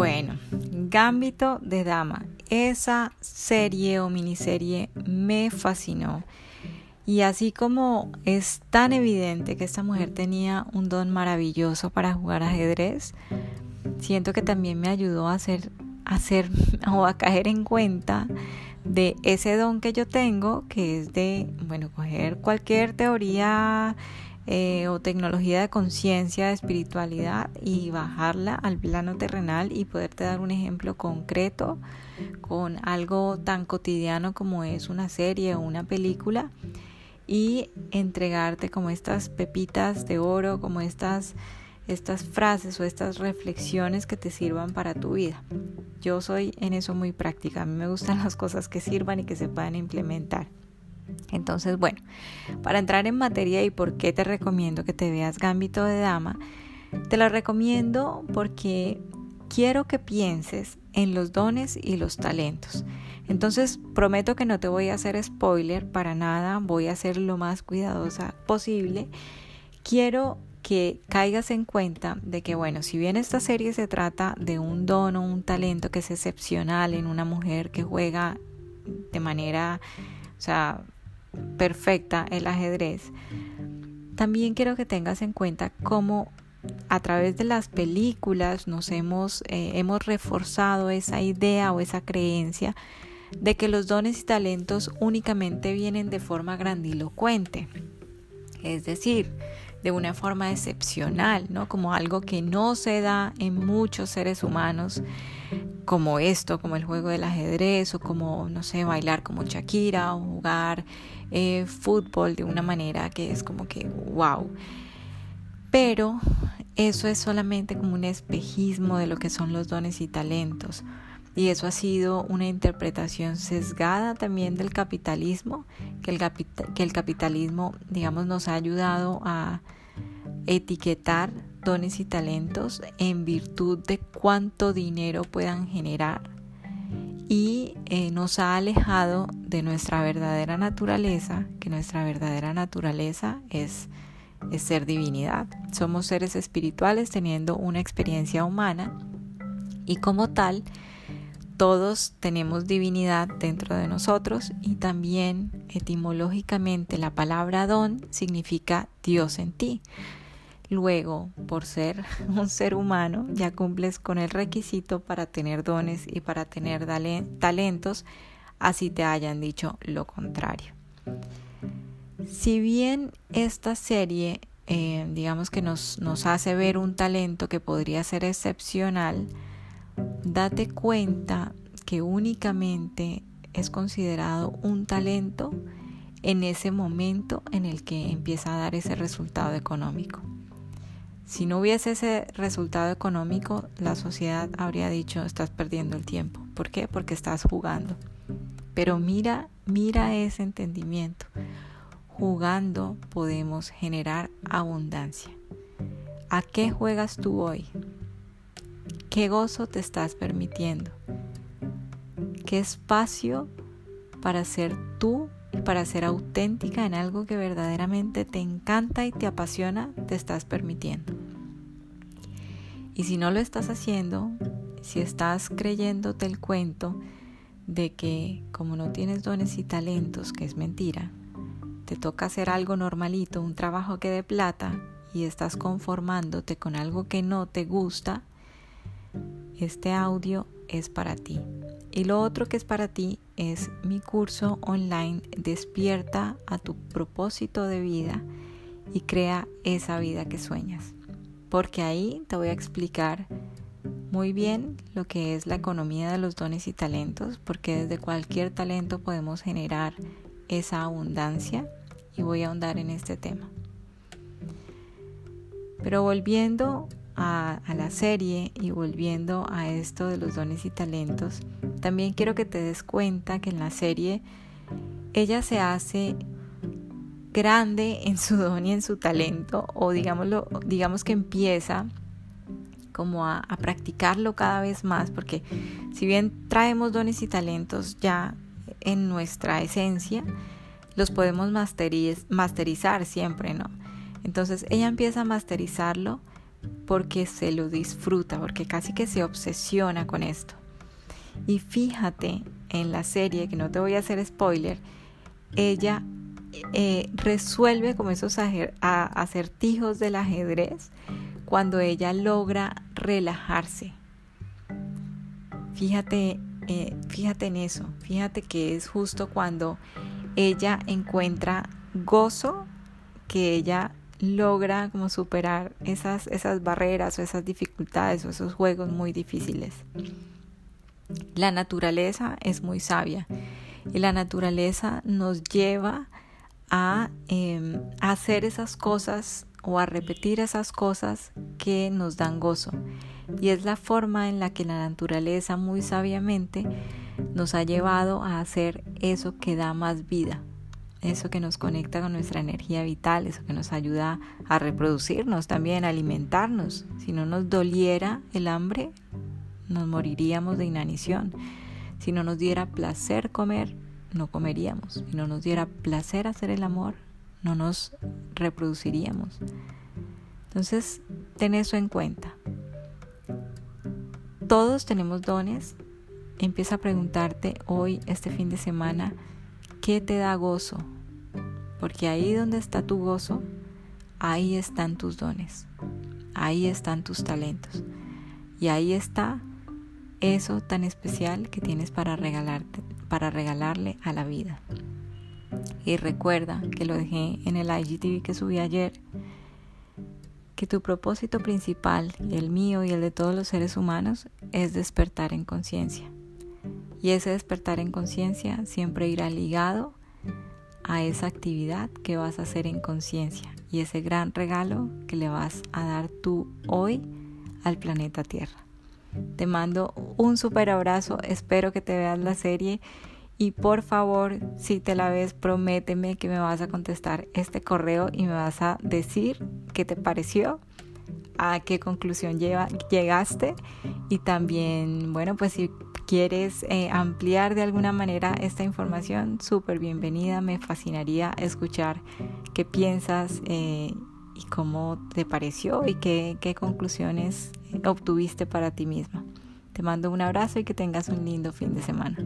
Bueno, Gambito de Dama. Esa serie o miniserie me fascinó. Y así como es tan evidente que esta mujer tenía un don maravilloso para jugar ajedrez, siento que también me ayudó a hacer, a hacer o a caer en cuenta de ese don que yo tengo, que es de, bueno, coger cualquier teoría eh, o tecnología de conciencia, de espiritualidad y bajarla al plano terrenal y poderte dar un ejemplo concreto con algo tan cotidiano como es una serie o una película y entregarte como estas pepitas de oro, como estas estas frases o estas reflexiones que te sirvan para tu vida. Yo soy en eso muy práctica, a mí me gustan las cosas que sirvan y que se puedan implementar. Entonces, bueno, para entrar en materia y por qué te recomiendo que te veas Gambito de Dama, te lo recomiendo porque quiero que pienses en los dones y los talentos. Entonces, prometo que no te voy a hacer spoiler para nada, voy a ser lo más cuidadosa posible. Quiero que caigas en cuenta de que, bueno, si bien esta serie se trata de un don o un talento que es excepcional en una mujer que juega de manera, o sea, perfecta el ajedrez, también quiero que tengas en cuenta cómo a través de las películas nos hemos, eh, hemos reforzado esa idea o esa creencia de que los dones y talentos únicamente vienen de forma grandilocuente. Es decir, de una forma excepcional, ¿no? Como algo que no se da en muchos seres humanos, como esto, como el juego del ajedrez, o como, no sé, bailar como Shakira, o jugar eh, fútbol de una manera que es como que, wow. Pero eso es solamente como un espejismo de lo que son los dones y talentos. Y eso ha sido una interpretación sesgada también del capitalismo, que el, que el capitalismo, digamos, nos ha ayudado a etiquetar dones y talentos en virtud de cuánto dinero puedan generar y eh, nos ha alejado de nuestra verdadera naturaleza, que nuestra verdadera naturaleza es, es ser divinidad. Somos seres espirituales teniendo una experiencia humana y como tal, todos tenemos divinidad dentro de nosotros y también etimológicamente la palabra don significa Dios en ti. Luego, por ser un ser humano, ya cumples con el requisito para tener dones y para tener talentos, así te hayan dicho lo contrario. Si bien esta serie, eh, digamos que nos, nos hace ver un talento que podría ser excepcional, date cuenta que únicamente es considerado un talento en ese momento en el que empieza a dar ese resultado económico. Si no hubiese ese resultado económico, la sociedad habría dicho estás perdiendo el tiempo. ¿Por qué? Porque estás jugando. Pero mira, mira ese entendimiento. Jugando podemos generar abundancia. ¿A qué juegas tú hoy? ¿Qué gozo te estás permitiendo? ¿Qué espacio para ser tú y para ser auténtica en algo que verdaderamente te encanta y te apasiona te estás permitiendo? Y si no lo estás haciendo, si estás creyéndote el cuento de que como no tienes dones y talentos, que es mentira, te toca hacer algo normalito, un trabajo que dé plata, y estás conformándote con algo que no te gusta, este audio es para ti. Y lo otro que es para ti es mi curso online Despierta a tu propósito de vida y crea esa vida que sueñas. Porque ahí te voy a explicar muy bien lo que es la economía de los dones y talentos, porque desde cualquier talento podemos generar esa abundancia y voy a ahondar en este tema. Pero volviendo a, la serie y volviendo a esto de los dones y talentos, también quiero que te des cuenta que en la serie ella se hace grande en su don y en su talento, o digámoslo, digamos que empieza como a, a, practicarlo cada vez más, porque si bien traemos dones y talentos ya en nuestra esencia, los podemos masterizar siempre, ¿no? Entonces ella empieza a masterizarlo porque se lo disfruta, porque casi que se obsesiona con esto. Y fíjate en la serie, que no te voy a hacer spoiler, ella eh, resuelve como esos acertijos del ajedrez cuando ella logra relajarse. Fíjate, eh, fíjate en eso, fíjate que es justo cuando ella encuentra gozo, que ella logra como superar esas, esas barreras o esas dificultades o esos juegos muy difíciles. La naturaleza es muy sabia y la naturaleza nos lleva a, em, a hacer esas cosas o a repetir esas cosas que nos dan gozo. Y es la forma en la que la naturaleza muy sabiamente nos ha llevado a hacer eso que da más vida, eso que nos conecta con nuestra energía vital, eso que nos ayuda a reproducirnos también, a alimentarnos. Si no nos doliera el hambre, nos moriríamos de inanición. Si no nos diera placer comer, no comeríamos. Si no nos diera placer hacer el amor, no nos reproduciríamos. Entonces, ten eso en cuenta. Todos tenemos dones. Empieza a preguntarte hoy, este fin de semana, ¿qué te da gozo? Porque ahí donde está tu gozo, ahí están tus dones, ahí están tus talentos y ahí está eso tan especial que tienes para regalarte, para regalarle a la vida. Y recuerda que lo dejé en el IGTV que subí ayer, que tu propósito principal, el mío y el de todos los seres humanos, es despertar en conciencia. Y ese despertar en conciencia siempre irá ligado a esa actividad que vas a hacer en conciencia y ese gran regalo que le vas a dar tú hoy al planeta Tierra. Te mando un super abrazo, espero que te veas la serie y por favor, si te la ves, prométeme que me vas a contestar este correo y me vas a decir qué te pareció, a qué conclusión llegaste y también, bueno, pues si quieres eh, ampliar de alguna manera esta información, súper bienvenida, me fascinaría escuchar qué piensas eh, y cómo te pareció y qué, qué conclusiones obtuviste para ti misma. Te mando un abrazo y que tengas un lindo fin de semana.